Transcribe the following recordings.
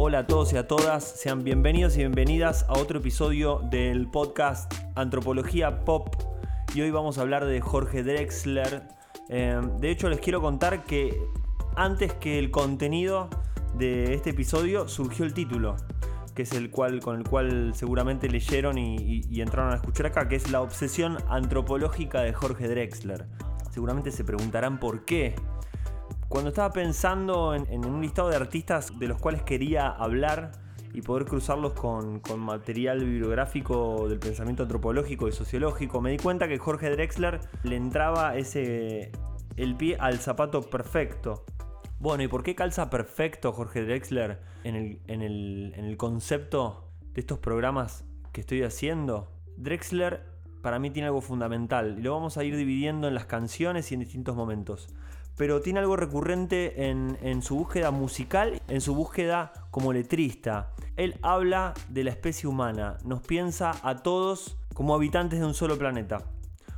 Hola a todos y a todas, sean bienvenidos y bienvenidas a otro episodio del podcast Antropología Pop. Y hoy vamos a hablar de Jorge Drexler. Eh, de hecho, les quiero contar que antes que el contenido de este episodio surgió el título, que es el cual, con el cual seguramente leyeron y, y entraron a escuchar acá, que es La obsesión antropológica de Jorge Drexler. Seguramente se preguntarán por qué. Cuando estaba pensando en, un listado de artistas de los cuales quería hablar y poder cruzarlos con, material bibliográfico del pensamiento antropológico y sociológico, me di cuenta que Jorge Drexler le entraba ese el pie al zapato perfecto. Bueno, ¿y por qué calza perfecto Jorge Drexler en el, en el concepto de estos programas que estoy haciendo? Drexler para mí tiene algo fundamental y lo vamos a ir dividiendo en las canciones y en distintos momentos pero tiene algo recurrente en, su búsqueda musical, en su búsqueda como letrista. Él habla de la especie humana, nos piensa a todos como habitantes de un solo planeta.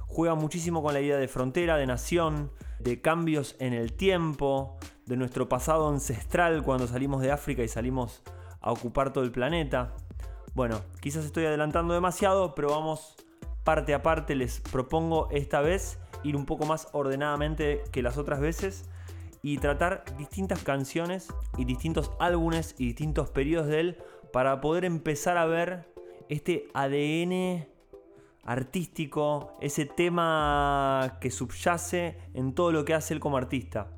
Juega muchísimo con la idea de frontera, de nación, de cambios en el tiempo, de nuestro pasado ancestral cuando salimos de África y salimos a ocupar todo el planeta. Bueno, quizás estoy adelantando demasiado, pero vamos parte a parte. Les propongo esta vez ir un poco más ordenadamente que las otras veces y tratar distintas canciones y distintos álbumes y distintos periodos de él para poder empezar a ver este ADN artístico, ese tema que subyace en todo lo que hace él como artista.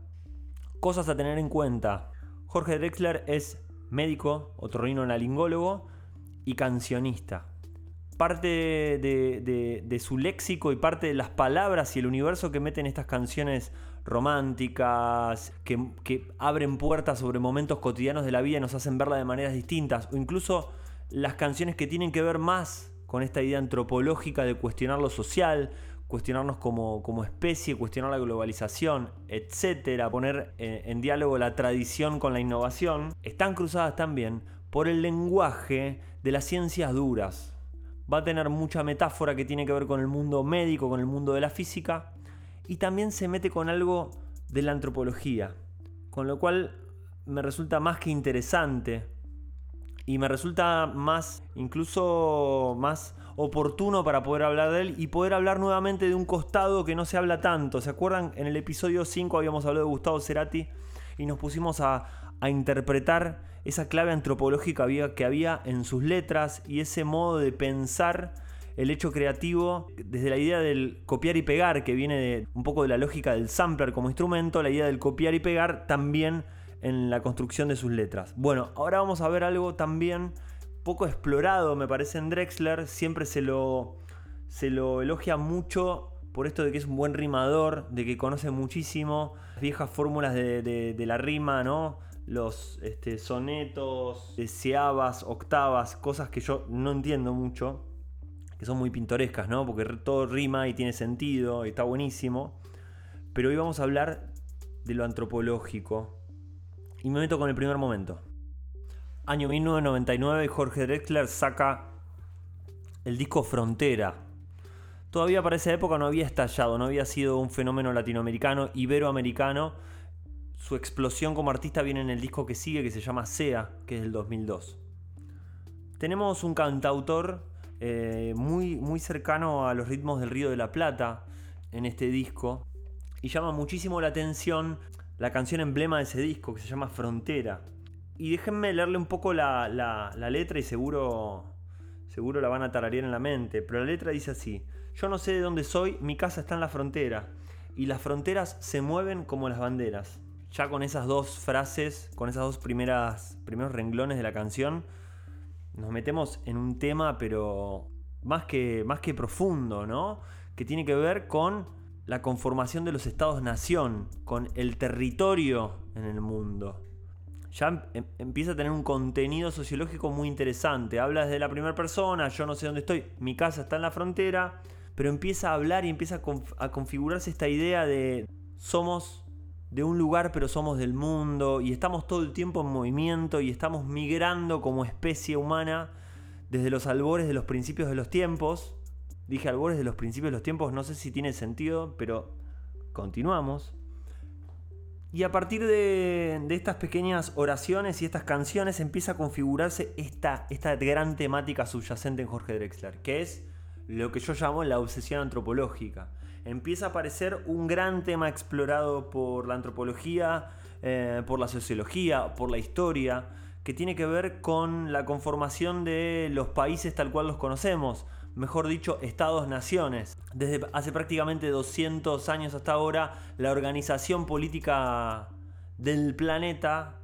Cosas a tener en cuenta. Jorge Drexler es médico, otorrinolaringólogo y cancionista parte de, su léxico y parte de las palabras y el universo que meten estas canciones románticas, que, abren puertas sobre momentos cotidianos de la vida y nos hacen verla de maneras distintas, o incluso las canciones que tienen que ver más con esta idea antropológica de cuestionar lo social, cuestionarnos como, especie, cuestionar la globalización, etcétera, poner en, en diálogo la tradición con la innovación, están cruzadas también por el lenguaje de las ciencias duras, va a tener mucha metáfora que tiene que ver con el mundo médico, con el mundo de la física, y también se mete con algo de la antropología, con lo cual me resulta más que interesante y me resulta más, incluso más oportuno para poder hablar de él y poder hablar nuevamente de un costado que no se habla tanto. ¿Se acuerdan? En el episodio 5 habíamos hablado de Gustavo Cerati y nos pusimos a, interpretar esa clave antropológica que había en sus letras y ese modo de pensar el hecho creativo desde la idea del copiar y pegar, que viene de, un poco de la lógica del sampler como instrumento, la idea del copiar y pegar también en la construcción de sus letras. Bueno, ahora vamos a ver algo también poco explorado, me parece, en Drexler. Siempre se lo, se lo elogia mucho por esto de que es un buen rimador, de que conoce muchísimo viejas fórmulas de, la rima, ¿no? los este, sonetos, deseabas, octavas, cosas que yo no entiendo mucho, que son muy pintorescas, ¿no? Porque todo rima y tiene sentido y está buenísimo. Pero hoy vamos a hablar de lo antropológico. Y me meto con el primer momento. Año 1999, Jorge Drexler saca el disco Frontera. Todavía para esa época no había estallado, no había sido un fenómeno latinoamericano, iberoamericano, su explosión como artista viene en el disco que sigue, que se llama Sea, que es del 2002. Tenemos un cantautor eh, muy, muy cercano a los ritmos del Río de la Plata en este disco. Y llama muchísimo la atención la canción emblema de ese disco, que se llama Frontera. Y déjenme leerle un poco la, la letra y seguro, seguro la van a tararear en la mente. Pero la letra dice así, yo no sé de dónde soy, mi casa está en la frontera. Y las fronteras se mueven como las banderas ya con esas dos frases, con esas dos primeras, primeros renglones de la canción, nos metemos en un tema, pero más que, más que profundo, ¿no? Que tiene que ver con la conformación de los estados-nación, con el territorio en el mundo. Ya em, em, empieza a tener un contenido sociológico muy interesante. Habla desde la primera persona, yo no sé dónde estoy, mi casa está en la frontera, pero empieza a hablar y empieza a, configurarse esta idea de somos de un lugar pero somos del mundo y estamos todo el tiempo en movimiento y estamos migrando como especie humana desde los albores de los principios de los tiempos. Dije albores de los principios de los tiempos, no sé si tiene sentido, pero continuamos. Y a partir de, estas pequeñas oraciones y estas canciones empieza a configurarse esta, esta gran temática subyacente en Jorge Drexler, que es lo que yo llamo la obsesión antropológica. Empieza a aparecer un gran tema explorado por la antropología, eh, por la sociología, por la historia, que tiene que ver con la conformación de los países tal cual los conocemos, mejor dicho, estados-naciones. Desde hace prácticamente 200 años hasta ahora, la organización política del planeta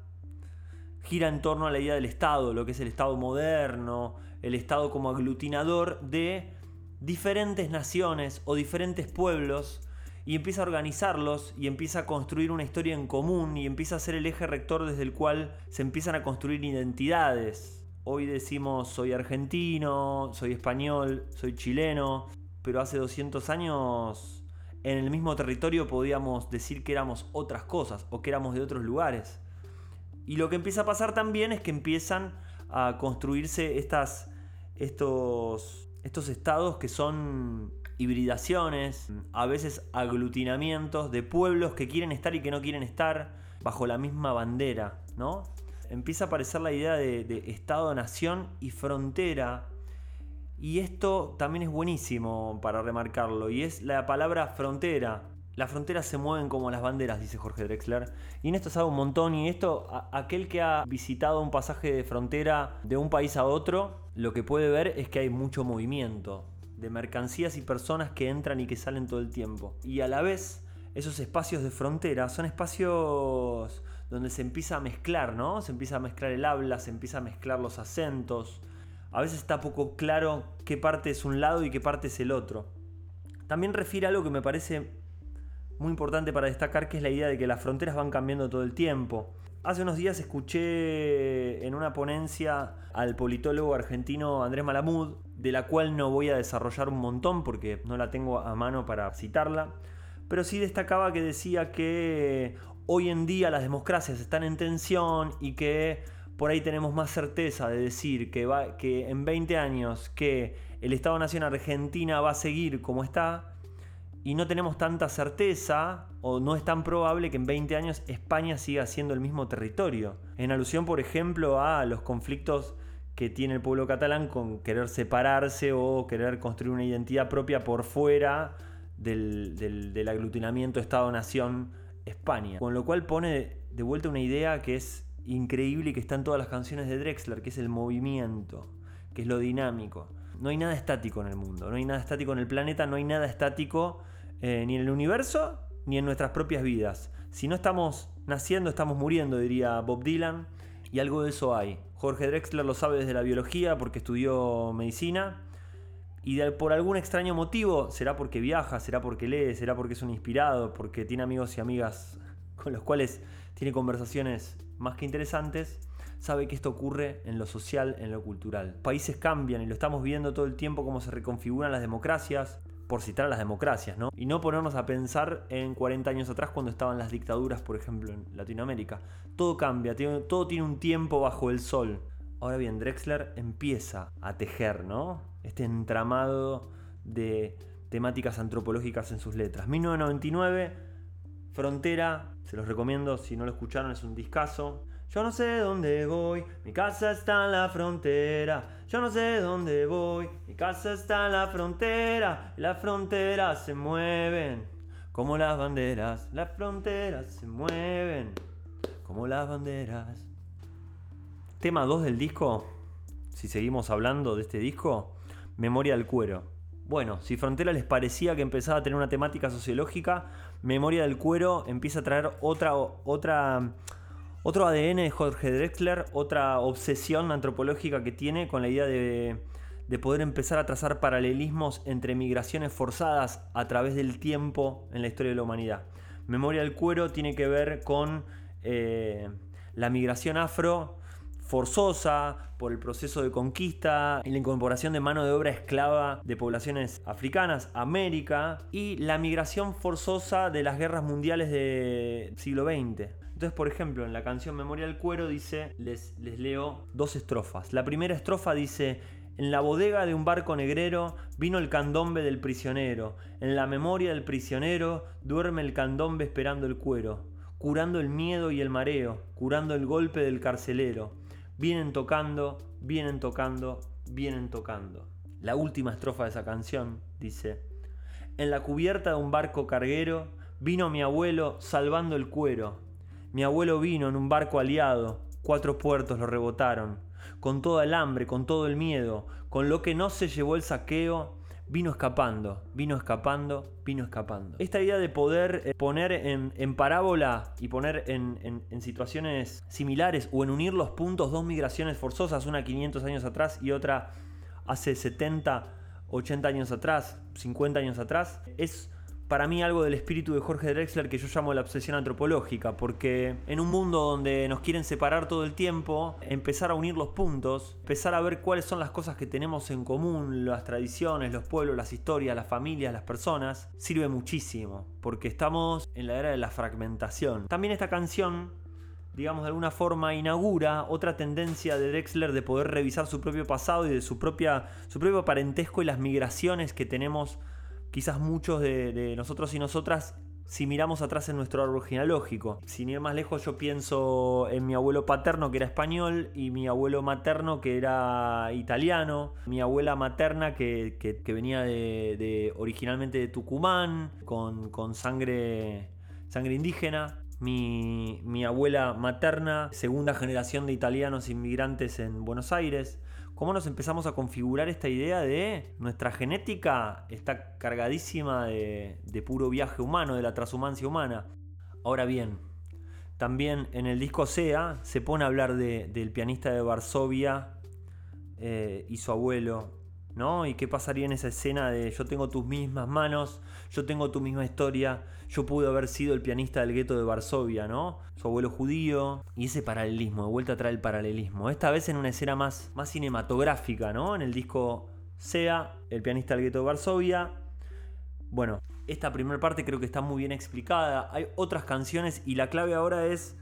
gira en torno a la idea del Estado, lo que es el Estado moderno, el Estado como aglutinador de diferentes naciones o diferentes pueblos y empieza a organizarlos y empieza a construir una historia en común y empieza a ser el eje rector desde el cual se empiezan a construir identidades. Hoy decimos soy argentino, soy español, soy chileno, pero hace 200 años en el mismo territorio podíamos decir que éramos otras cosas o que éramos de otros lugares. Y lo que empieza a pasar también es que empiezan a construirse estas, estos, estos estados que son hibridaciones, a veces aglutinamientos de pueblos que quieren estar y que no quieren estar bajo la misma bandera, ¿no? Empieza a aparecer la idea de, Estado-nación y frontera. Y esto también es buenísimo para remarcarlo, y es la palabra frontera. Las fronteras se mueven como las banderas, dice Jorge Drexler. Y en esto sabe un montón. Y esto, aquel que ha visitado un pasaje de frontera de un país a otro, lo que puede ver es que hay mucho movimiento de mercancías y personas que entran y que salen todo el tiempo. Y a la vez, esos espacios de frontera son espacios donde se empieza a mezclar, ¿no? Se empieza a mezclar el habla, se empieza a mezclar los acentos. A veces está poco claro qué parte es un lado y qué parte es el otro. También refiere a algo que me parece muy importante para destacar, que es la idea de que las fronteras van cambiando todo el tiempo. Hace unos días escuché en una ponencia al politólogo argentino Andrés Malamud, de la cual no voy a desarrollar un montón porque no la tengo a mano para citarla, pero sí destacaba que decía que hoy en día las democracias están en tensión y que por ahí tenemos más certeza de decir que, va, que en 20 años que el Estado-Nación Argentina va a seguir como está y no tenemos tanta certeza o no es tan probable que en 20 años España siga siendo el mismo territorio. En alusión, por ejemplo, a los conflictos que tiene el pueblo catalán con querer separarse o querer construir una identidad propia por fuera del, aglutinamiento Estado-Nación España. Con lo cual pone de vuelta una idea que es increíble y que está en todas las canciones de Drexler, que es el movimiento, que es lo dinámico. No hay nada estático en el mundo, no hay nada estático en el planeta, no hay nada estático eh, ni en el universo ni en nuestras propias vidas. Si no estamos naciendo, estamos muriendo, diría Bob Dylan, y algo de eso hay. Jorge Drexler lo sabe desde la biología porque estudió medicina. Y por algún extraño motivo, será porque viaja, será porque lee, será porque es un inspirado, porque tiene amigos y amigas con los cuales tiene conversaciones más que interesantes, sabe que esto ocurre en lo social, en lo cultural. Países cambian y lo estamos viendo todo el tiempo cómo se reconfiguran las democracias, por citar a las democracias, ¿no? Y no ponernos a pensar en 40 años atrás cuando estaban las dictaduras, por ejemplo, en Latinoamérica. Todo cambia, todo tiene un tiempo bajo el sol. Ahora bien, Drexler empieza a tejer, ¿no? Este entramado de temáticas antropológicas en sus letras. 1999, Frontera, se los recomiendo si no lo escucharon, es un discazo. Yo no sé dónde voy, mi casa está en la frontera. Yo no sé dónde voy, mi casa está en la frontera. Y las fronteras se mueven como las banderas. Las fronteras se mueven como las banderas. Tema 2 del disco, si seguimos hablando de este disco, Memoria del Cuero. Bueno, si Frontera les parecía que empezaba a tener una temática sociológica, Memoria del Cuero empieza a traer otra, otra otro ADN de Jorge Drexler, otra obsesión antropológica que tiene con la idea de, poder empezar a trazar paralelismos entre migraciones forzadas a través del tiempo en la historia de la humanidad. Memoria del cuero tiene que ver con eh, la migración afro forzosa por el proceso de conquista y la incorporación de mano de obra esclava de poblaciones africanas América y la migración forzosa de las guerras mundiales del siglo XX. Entonces, por ejemplo, en la canción Memoria del Cuero dice, les, les leo dos estrofas. La primera estrofa dice, en la bodega de un barco negrero vino el candombe del prisionero. En la memoria del prisionero duerme el candombe esperando el cuero. curando el miedo y el mareo, curando el golpe del carcelero. Vienen tocando, vienen tocando, vienen tocando. La última estrofa de esa canción dice, en la cubierta de un barco carguero vino mi abuelo salvando el cuero. Mi abuelo vino en un barco aliado, cuatro puertos lo rebotaron, con toda el hambre, con todo el miedo, con lo que no se llevó el saqueo, vino escapando, vino escapando, vino escapando. Esta idea de poder eh, poner en, parábola y poner en, en, situaciones similares o en unir los puntos dos migraciones forzosas, una 500 años atrás y otra hace 70, 80 años atrás, 50 años atrás, es para mí algo del espíritu de Jorge Drexler que yo llamo la obsesión antropológica, porque en un mundo donde nos quieren separar todo el tiempo, empezar a unir los puntos, empezar a ver cuáles son las cosas que tenemos en común, las tradiciones, los pueblos, las historias, las familias, las personas, sirve muchísimo, porque estamos en la era de la fragmentación. También esta canción digamos, de alguna forma inaugura otra tendencia de Drexler de poder revisar su propio pasado y de su, propia, su propio parentesco y las migraciones que tenemos quizás muchos de, nosotros y nosotras si miramos atrás en nuestro árbol genealógico. Sin ir más lejos, yo pienso en mi abuelo paterno que era español y mi abuelo materno que era italiano, mi abuela materna que, venía de, originalmente de Tucumán, con, sangre, sangre indígena. Mi abuela materna, segunda generación de italianos inmigrantes en Buenos Aires cómo nos empezamos a configurar esta idea de nuestra genética está cargadísima de, puro viaje humano, de la transhumancia humana. Ahora bien, también en el disco SEA se pone a hablar del pianista de Varsovia eh, y su abuelo, ¿no? ¿Y qué pasaría en esa escena de yo tengo tus mismas manos, yo tengo tu misma historia, yo pude haber sido el pianista del gueto de Varsovia, ¿no? Su abuelo judío y ese paralelismo, de vuelta a traer el paralelismo. Esta vez en una escena más, más cinematográfica, ¿no? En el disco Sea, el pianista del gueto de Varsovia. Bueno, esta primera parte creo que está muy bien explicada. Hay otras canciones y la clave ahora es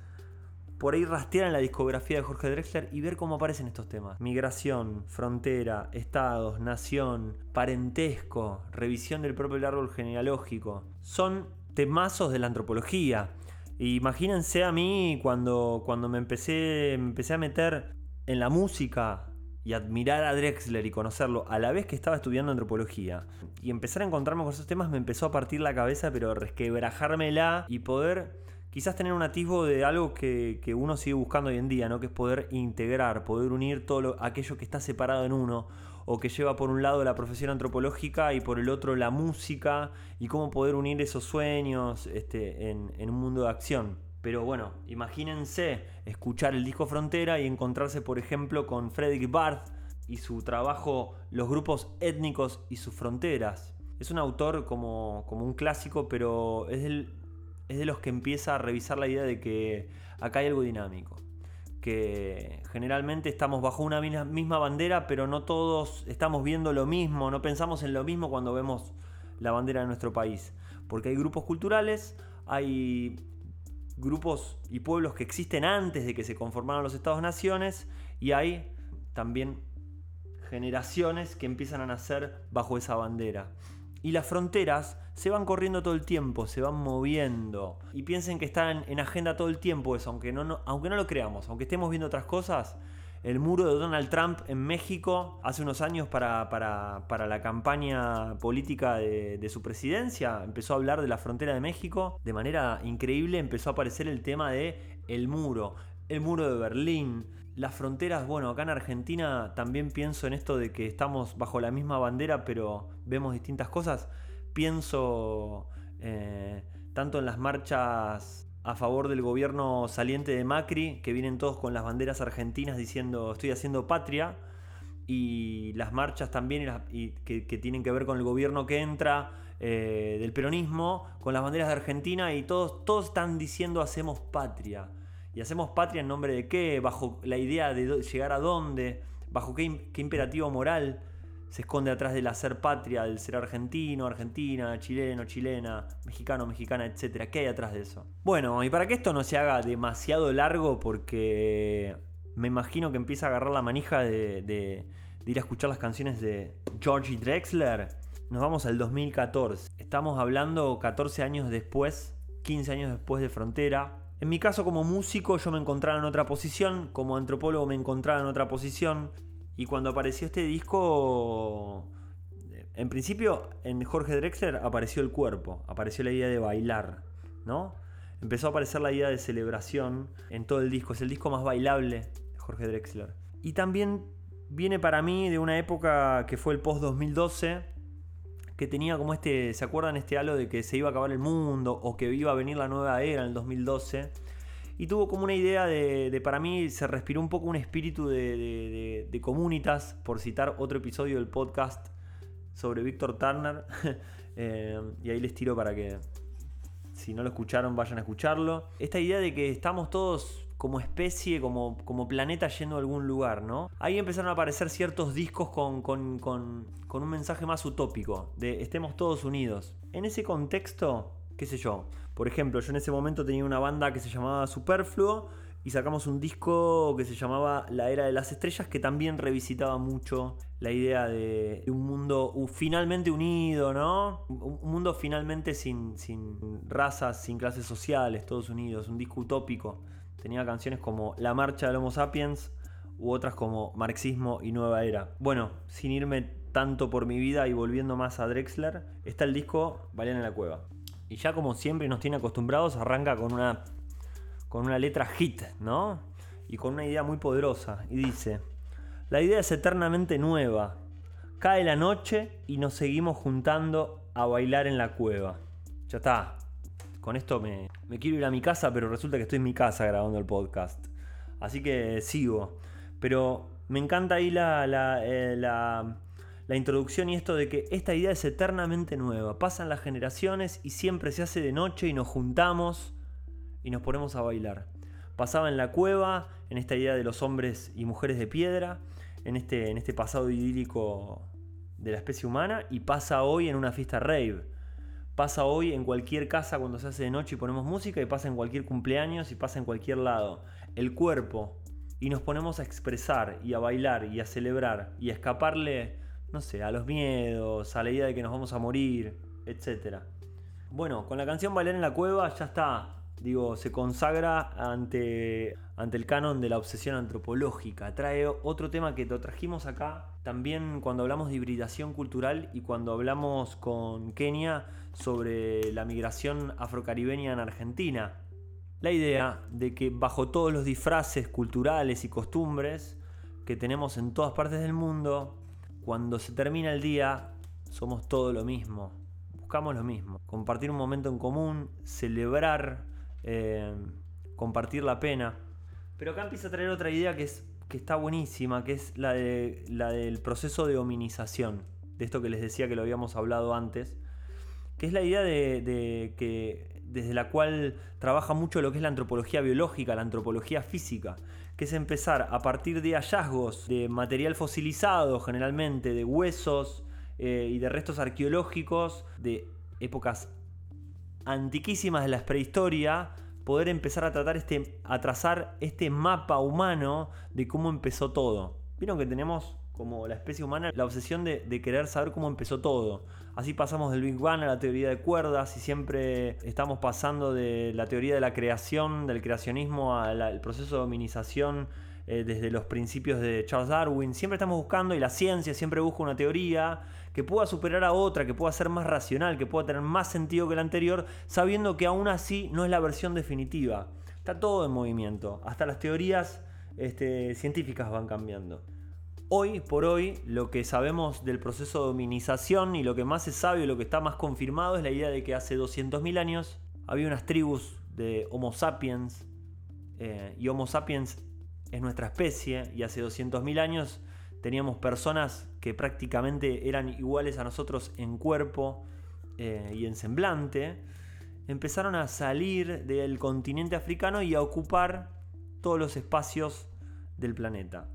por ahí rastrear en la discografía de Jorge Drexler y ver cómo aparecen estos temas. Migración, frontera, estados, nación, parentesco, revisión del propio árbol genealógico. Son temazos de la antropología. imagínense a mí cuando, cuando me, empecé, empecé a meter en la música y admirar a Drexler y conocerlo a la vez que estaba estudiando antropología y empezar a encontrarme con esos temas me empezó a partir la cabeza pero resquebrajármela y poder quizás tener un atisbo de algo que, uno sigue buscando hoy en día, ¿no? que es poder integrar, poder unir todo aquello que está separado en uno, o que lleva por un lado la profesión antropológica y por el otro la música, y cómo poder unir esos sueños este, en, en un mundo de acción. Pero bueno, imagínense escuchar el disco Frontera y encontrarse, por ejemplo, con Frederick Barth y su trabajo Los grupos étnicos y sus fronteras. Es un autor como, como un clásico, pero es el, es de los que empieza a revisar la idea de que acá hay algo dinámico. Que generalmente estamos bajo una misma bandera, pero no todos estamos viendo lo mismo, no pensamos en lo mismo cuando vemos la bandera de nuestro país. Porque hay grupos culturales, hay grupos y pueblos que existen antes de que se conformaran los Estados-naciones y hay también generaciones que empiezan a nacer bajo esa bandera. Y las fronteras se van corriendo todo el tiempo, se van moviendo. Y piensen que están en agenda todo el tiempo eso, aunque no, aunque no lo creamos, aunque estemos viendo otras cosas. El muro de Donald Trump en México hace unos años para, para, la campaña política de, de, su presidencia empezó a hablar de la frontera de México. De manera increíble empezó a aparecer el tema de el muro, el muro de Berlín, las fronteras, bueno, acá en Argentina también pienso en esto de que estamos bajo la misma bandera, pero vemos distintas cosas. Pienso eh, tanto en las marchas a favor del gobierno saliente de Macri, que vienen todos con las banderas argentinas diciendo estoy haciendo patria, y las marchas también y que, tienen que ver con el gobierno que entra, eh, del peronismo, con las banderas de Argentina, y todos, todos están diciendo hacemos patria. ¿Y hacemos patria en nombre de qué? ¿Bajo la idea de llegar a dónde? ¿Bajo qué, imperativo moral se esconde atrás del hacer patria, del ser argentino, argentina, chileno, chilena, mexicano, mexicana, etcétera? ¿Qué hay atrás de eso? Bueno, y para que esto no se haga demasiado largo, porque me imagino que empieza a agarrar la manija de, de ir a escuchar las canciones de Georgie Drexler, nos vamos al 2014. Estamos hablando 14 años después, 15 años después de Frontera, En mi caso como músico yo me encontraba en otra posición, como antropólogo me encontraba en otra posición, y cuando apareció este disco, en principio en Jorge Drexler apareció el cuerpo, apareció la idea de bailar, ¿no? Empezó a aparecer la idea de celebración en todo el disco, es el disco más bailable de Jorge Drexler. Y también viene para mí de una época que fue el post 2012, que tenía como este, ¿se acuerdan este halo de que se iba a acabar el mundo o que iba a venir la nueva era en el 2012? Y tuvo como una idea de, para mí, se respiró un poco un espíritu de, comunitas, por citar otro episodio del podcast sobre Víctor Turner. Eh, y ahí les tiro para que, si no lo escucharon, vayan a escucharlo. Esta idea de que estamos todos como especie, como, como planeta yendo a algún lugar, ¿no? Ahí empezaron a aparecer ciertos discos con, con, con, con un mensaje más utópico, de estemos todos unidos. En ese contexto, qué sé yo, por ejemplo, yo en ese momento tenía una banda que se llamaba Superfluo y sacamos un disco que se llamaba La Era de las Estrellas que también revisitaba mucho la idea de un mundo finalmente unido, ¿no? Un mundo finalmente sin, sin razas, sin clases sociales, todos unidos, un disco utópico. Tenía canciones como La Marcha del Homo Sapiens u otras como Marxismo y Nueva Era. Bueno, sin irme tanto por mi vida y volviendo más a Drexler, está el disco Valen en la Cueva. Y ya como siempre nos tiene acostumbrados, arranca con una, con una letra hit, ¿no? Y con una idea muy poderosa. Y dice, la idea es eternamente nueva. Cae la noche y nos seguimos juntando a bailar en la cueva. Ya está, con esto me, quiero ir a mi casa, pero resulta que estoy en mi casa grabando el podcast. Así que sigo. Pero me encanta ahí la, eh, la, la, introducción y esto de que esta idea es eternamente nueva. Pasan las generaciones y siempre se hace de noche y nos juntamos y nos ponemos a bailar. Pasaba en la cueva, en esta idea de los hombres y mujeres de piedra, en este, en este pasado idílico de la especie humana, y pasa hoy en una fiesta rave Pasa hoy en cualquier casa cuando se hace de noche y ponemos música y pasa en cualquier cumpleaños y pasa en cualquier lado. El cuerpo. Y nos ponemos a expresar y a bailar y a celebrar y a escaparle, no sé, a los miedos, a la idea de que nos vamos a morir, etc. Bueno, con la canción Bailar en la Cueva ya está digo, se consagra ante, ante el canon de la obsesión antropológica. Trae otro tema que trajimos acá también cuando hablamos de hibridación cultural y cuando hablamos con Kenia sobre la migración afrocaribeña en Argentina. La idea de que bajo todos los disfraces culturales y costumbres que tenemos en todas partes del mundo, cuando se termina el día, somos todo lo mismo. Buscamos lo mismo. Compartir un momento en común, celebrar eh, compartir la pena. Pero acá empieza a traer otra idea que, es, que está buenísima, que es la, de, la del proceso de hominización, de esto que les decía que lo habíamos hablado antes, que es la idea de, que desde la cual trabaja mucho lo que es la antropología biológica, la antropología física, que es empezar a partir de hallazgos de material fosilizado, generalmente de huesos eh, y de restos arqueológicos de épocas antiquísimas de la prehistoria, poder empezar a tratar este, a trazar este mapa humano de cómo empezó todo. Vieron que tenemos como la especie humana la obsesión de, querer saber cómo empezó todo. Así pasamos del Big Bang a la teoría de cuerdas y siempre estamos pasando de la teoría de la creación, del creacionismo al proceso de dominización eh, desde los principios de Charles Darwin. Siempre estamos buscando y la ciencia siempre busca una teoría que pueda superar a otra, que pueda ser más racional, que pueda tener más sentido que la anterior, sabiendo que aún así no es la versión definitiva. Está todo en movimiento, hasta las teorías este, científicas van cambiando. Hoy por hoy lo que sabemos del proceso de dominización y lo que más se sabe y lo que está más confirmado es la idea de que hace 200.000 años había unas tribus de Homo sapiens eh, y Homo sapiens es nuestra especie y hace 200.000 años teníamos personas que prácticamente eran iguales a nosotros en cuerpo eh, y en semblante, empezaron a salir del continente africano y a ocupar todos los espacios del planeta.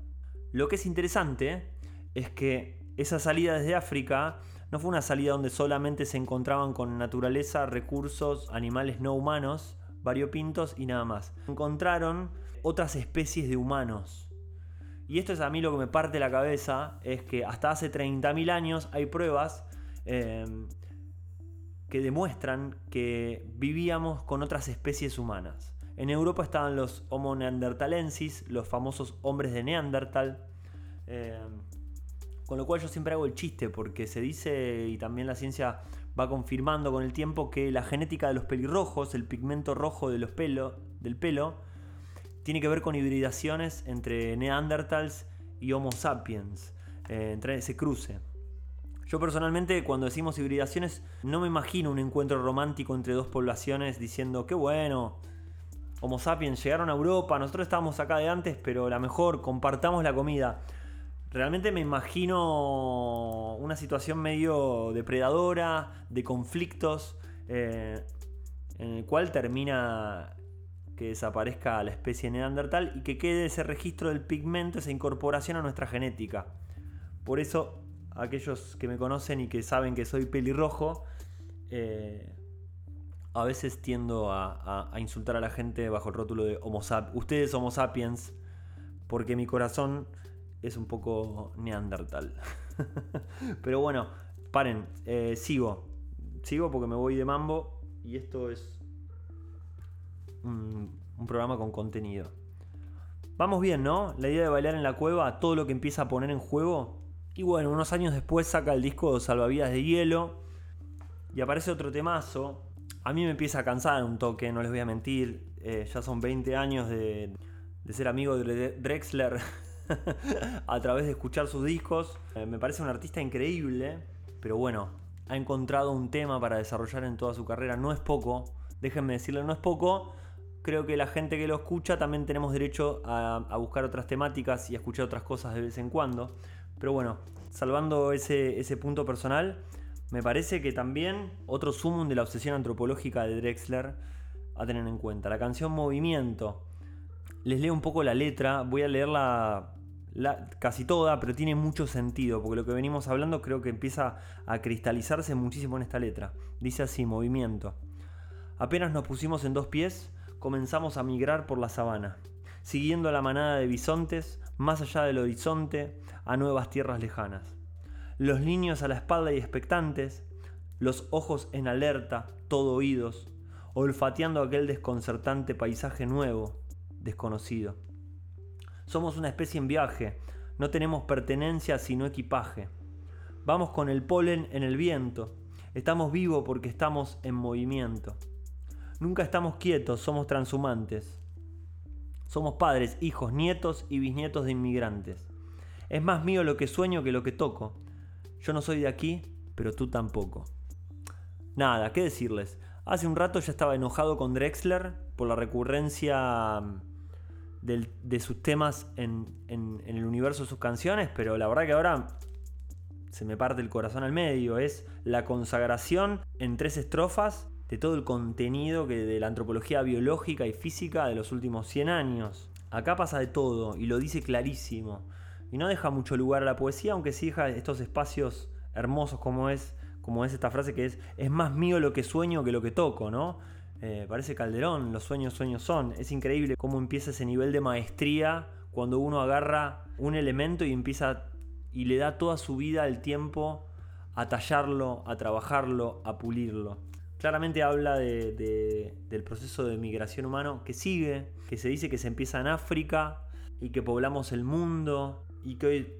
Lo que es interesante es que esa salida desde África no fue una salida donde solamente se encontraban con naturaleza, recursos, animales no humanos, variopintos y nada más. Encontraron otras especies de humanos y esto es a mí lo que me parte la cabeza, es que hasta hace 30.000 años hay pruebas eh, que demuestran que vivíamos con otras especies humanas. En Europa estaban los Homo neandertalensis, los famosos hombres de Neandertal. Eh, con lo cual yo siempre hago el chiste porque se dice y también la ciencia va confirmando con el tiempo que la genética de los pelirrojos, el pigmento rojo de los del pelo, tiene que ver con hibridaciones entre Neandertals y Homo sapiens, eh, entre ese cruce. Yo personalmente cuando decimos hibridaciones no me imagino un encuentro romántico entre dos poblaciones diciendo qué bueno, Homo sapiens llegaron a Europa, nosotros estábamos acá de antes, pero la mejor, compartamos la comida. Realmente me imagino una situación medio depredadora, de conflictos, eh, en el cual termina que desaparezca la especie neandertal y que quede ese registro del pigmento, esa incorporación a nuestra genética. Por eso, aquellos que me conocen y que saben que soy pelirrojo, eh, a veces tiendo a, insultar a la gente bajo el rótulo de Homo sapiens. Ustedes Homo sapiens, porque mi corazón es un poco neandertal. Pero bueno, paren, eh, sigo. Sigo porque me voy de mambo y esto es un, programa con contenido. Vamos bien, ¿no? La idea de bailar en la cueva, todo lo que empieza a poner en juego. Y bueno, unos años después saca el disco Salvavidas de Hielo. Y aparece otro temazo a mí me empieza a cansar un toque, no les voy a mentir. Eh, ya son 20 años de, ser amigo de Drexler a través de escuchar sus discos. Eh, me parece un artista increíble, pero bueno, ha encontrado un tema para desarrollar en toda su carrera. No es poco, déjenme decirle, no es poco. Creo que la gente que lo escucha también tenemos derecho a, buscar otras temáticas y a escuchar otras cosas de vez en cuando. Pero bueno, salvando ese, ese punto personal, me parece que también otro sumum de la obsesión antropológica de Drexler a tener en cuenta. La canción Movimiento. Les leo un poco la letra, voy a leerla casi toda, pero tiene mucho sentido, porque lo que venimos hablando creo que empieza a cristalizarse muchísimo en esta letra. Dice así, movimiento. Apenas nos pusimos en dos pies, comenzamos a migrar por la sabana, siguiendo la manada de bisontes, más allá del horizonte, a nuevas tierras lejanas los niños a la espalda y expectantes, los ojos en alerta, todo oídos, olfateando aquel desconcertante paisaje nuevo, desconocido. Somos una especie en viaje, no tenemos pertenencia sino equipaje. Vamos con el polen en el viento, estamos vivos porque estamos en movimiento. Nunca estamos quietos, somos transhumantes. Somos padres, hijos, nietos y bisnietos de inmigrantes. Es más mío lo que sueño que lo que toco. Yo no soy de aquí, pero tú tampoco. Nada, ¿qué decirles? Hace un rato ya estaba enojado con Drexler por la recurrencia de sus temas en, el universo de sus canciones, pero la verdad que ahora se me parte el corazón al medio. Es la consagración en tres estrofas de todo el contenido que de la antropología biológica y física de los últimos 100 años. Acá pasa de todo y lo dice clarísimo y no deja mucho lugar a la poesía, aunque sí deja estos espacios hermosos como es, como es esta frase que es, es más mío lo que sueño que lo que toco, ¿no? Eh, parece Calderón, los sueños sueños son. Es increíble cómo empieza ese nivel de maestría cuando uno agarra un elemento y empieza y le da toda su vida el tiempo a tallarlo, a trabajarlo, a pulirlo. Claramente habla del proceso de migración humano que sigue, que se dice que se empieza en África y que poblamos el mundo y que hoy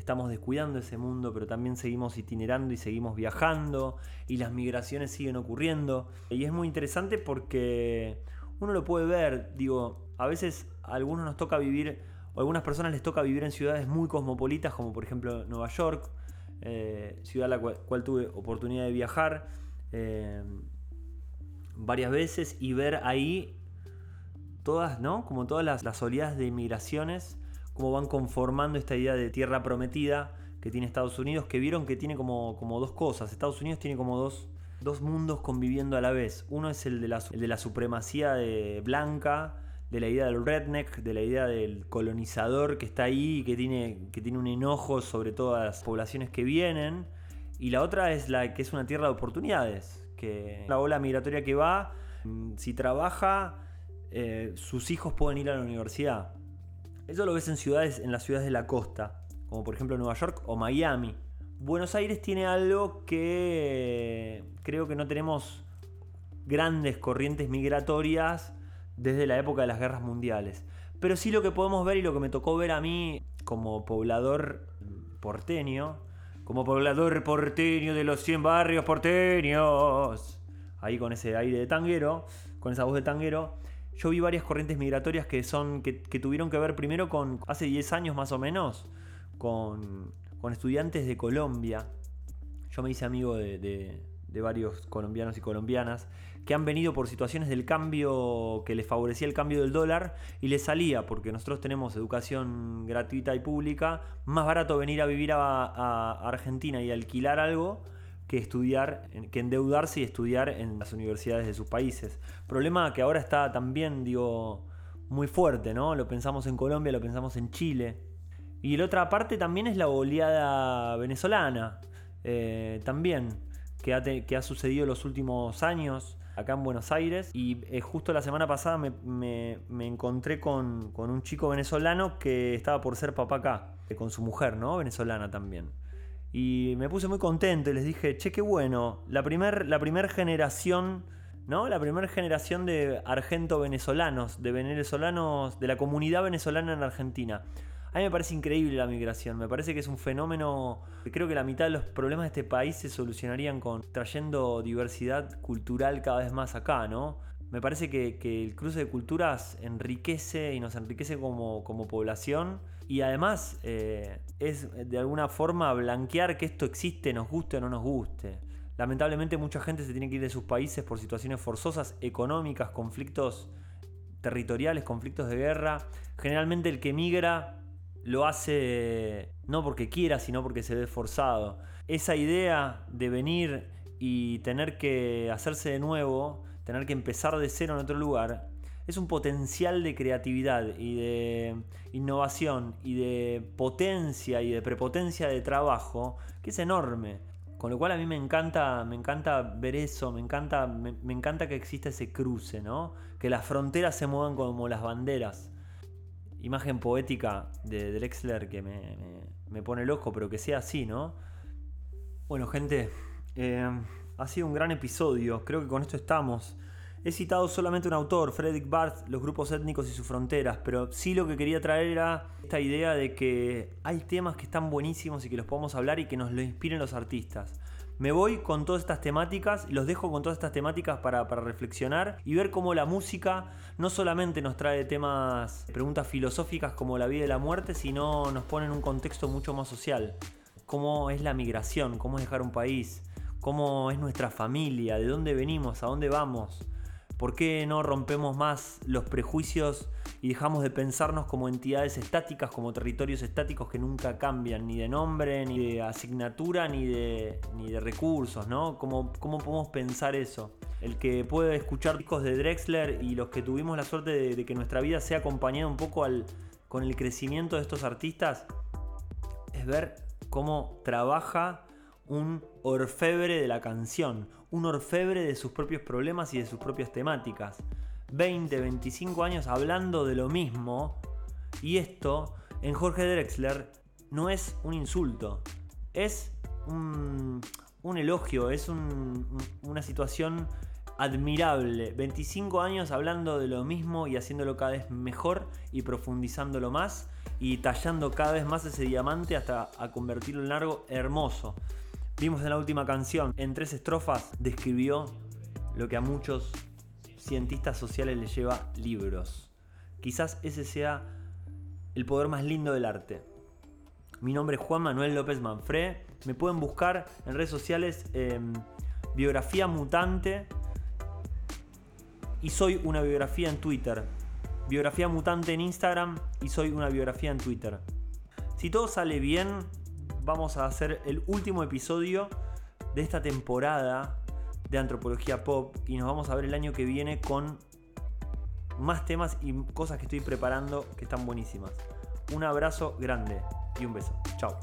estamos descuidando ese mundo, pero también seguimos itinerando y seguimos viajando y las migraciones siguen ocurriendo. Y es muy interesante porque uno lo puede ver, digo, a veces a algunos nos toca vivir, o a algunas personas les toca vivir en ciudades muy cosmopolitas, como por ejemplo Nueva York, eh, ciudad a la cual, tuve oportunidad de viajar eh, varias veces y ver ahí todas, ¿no? Como todas las, las oleadas de migraciones cómo van conformando esta idea de tierra prometida que tiene Estados Unidos, que vieron que tiene como, como dos cosas. Estados Unidos tiene como dos, dos mundos conviviendo a la vez. Uno es el de la, de la supremacía de blanca, de la idea del redneck, de la idea del colonizador que está ahí y que tiene, que tiene un enojo sobre todas las poblaciones que vienen. Y la otra es la que es una tierra de oportunidades, que la ola migratoria que va, mm, si trabaja, eh, sus hijos pueden ir a la universidad. Eso lo ves en ciudades, en las ciudades de la costa, como por ejemplo Nueva York o Miami. Buenos Aires tiene algo que creo que no tenemos grandes corrientes migratorias desde la época de las guerras mundiales. Pero sí lo que podemos ver y lo que me tocó ver a mí como poblador porteño, como poblador porteño de los 100 barrios porteños, ahí con ese aire de tanguero, con esa voz de tanguero, yo vi varias corrientes migratorias que, son, que, tuvieron que ver primero con, hace 10 años más o menos, con, estudiantes de Colombia. Yo me hice amigo de varios colombianos y colombianas que han venido por situaciones del cambio que les favorecía el cambio del dólar y les salía, porque nosotros tenemos educación gratuita y pública, más barato venir a vivir a, Argentina y alquilar algo que estudiar, que endeudarse y estudiar en las universidades de sus países. Problema que ahora está también, digo, muy fuerte, ¿no? Lo pensamos en Colombia, lo pensamos en Chile. Y la otra parte también es la oleada venezolana, eh, también, que ha, sucedido los últimos años acá en Buenos Aires y eh, justo la semana pasada me, encontré con, un chico venezolano que estaba por ser papá acá, eh, con su mujer, ¿no? Venezolana también. Y me puse muy contento y les dije, che, qué bueno, la primera la primer generación... ¿no? La primera generación de argento-venezolanos, de venezolanos, de la comunidad venezolana en Argentina. A mí me parece increíble la migración, me parece que es un fenómeno, creo que la mitad de los problemas de este país se solucionarían con trayendo diversidad cultural cada vez más acá, ¿no? Me parece que, el cruce de culturas enriquece y nos enriquece como, población y además eh, es de alguna forma blanquear que esto existe, nos guste o no nos guste. Lamentablemente mucha gente se tiene que ir de sus países por situaciones forzosas, económicas, conflictos territoriales, conflictos de guerra. Generalmente el que migra lo hace no porque quiera, sino porque se ve forzado. Esa idea de venir y tener que hacerse de nuevo, tener que empezar de cero en otro lugar, es un potencial de creatividad y de innovación y de potencia y de prepotencia de trabajo que es enorme. Con lo cual a mí me encanta, me encanta ver eso, me encanta, me, me encanta que exista ese cruce, ¿no? Que las fronteras se muevan como las banderas imagen poética de Drexler que me, pone loco, pero que sea así, ¿no? Bueno, gente, eh, ha sido un gran episodio, creo que con esto estamos. He citado solamente un autor, Frederick Barth, los grupos étnicos y sus fronteras, pero sí lo que quería traer era esta idea de que hay temas que están buenísimos y que los podemos hablar y que nos lo inspiren los artistas. Me voy con todas estas temáticas los dejo con todas estas temáticas para, reflexionar y ver cómo la música no solamente nos trae temas, preguntas filosóficas como la vida y la muerte, sino nos pone en un contexto mucho más social. Cómo es la migración, cómo es dejar un país, cómo es nuestra familia, de dónde venimos, a dónde vamos. ¿Por qué no rompemos más los prejuicios y dejamos de pensarnos como entidades estáticas, como territorios estáticos que nunca cambian, ni de nombre, ni de asignatura, ni de, ni de recursos, ¿no? ¿Cómo, ¿Cómo podemos pensar eso? El que puede escuchar discos de Drexler y los que tuvimos la suerte de, que nuestra vida sea acompañada un poco al, con el crecimiento de estos artistas, es ver cómo trabaja un orfebre de la canción, un orfebre de sus propios problemas y de sus propias temáticas. 20, 25 años hablando de lo mismo y esto en Jorge Drexler no es un insulto, es un, elogio, es una situación admirable. 25 años hablando de lo mismo y haciéndolo cada vez mejor y profundizándolo más y tallando cada vez más ese diamante hasta convertirlo en algo hermoso. Vimos en la última canción, en tres estrofas, describió lo que a muchos cientistas sociales les lleva libros. Quizás ese sea el poder más lindo del arte. Mi nombre es Juan Manuel López Manfré. Me pueden buscar en redes sociales biografía mutante y soy una biografía en Twitter. Biografía mutante en Instagram y soy una biografía en Twitter. Si todo sale bien, vamos a hacer el último episodio de esta temporada de Antropología Pop y nos vamos a ver el año que viene con más temas y cosas que estoy preparando que están buenísimas. Un abrazo grande y un beso. Chao.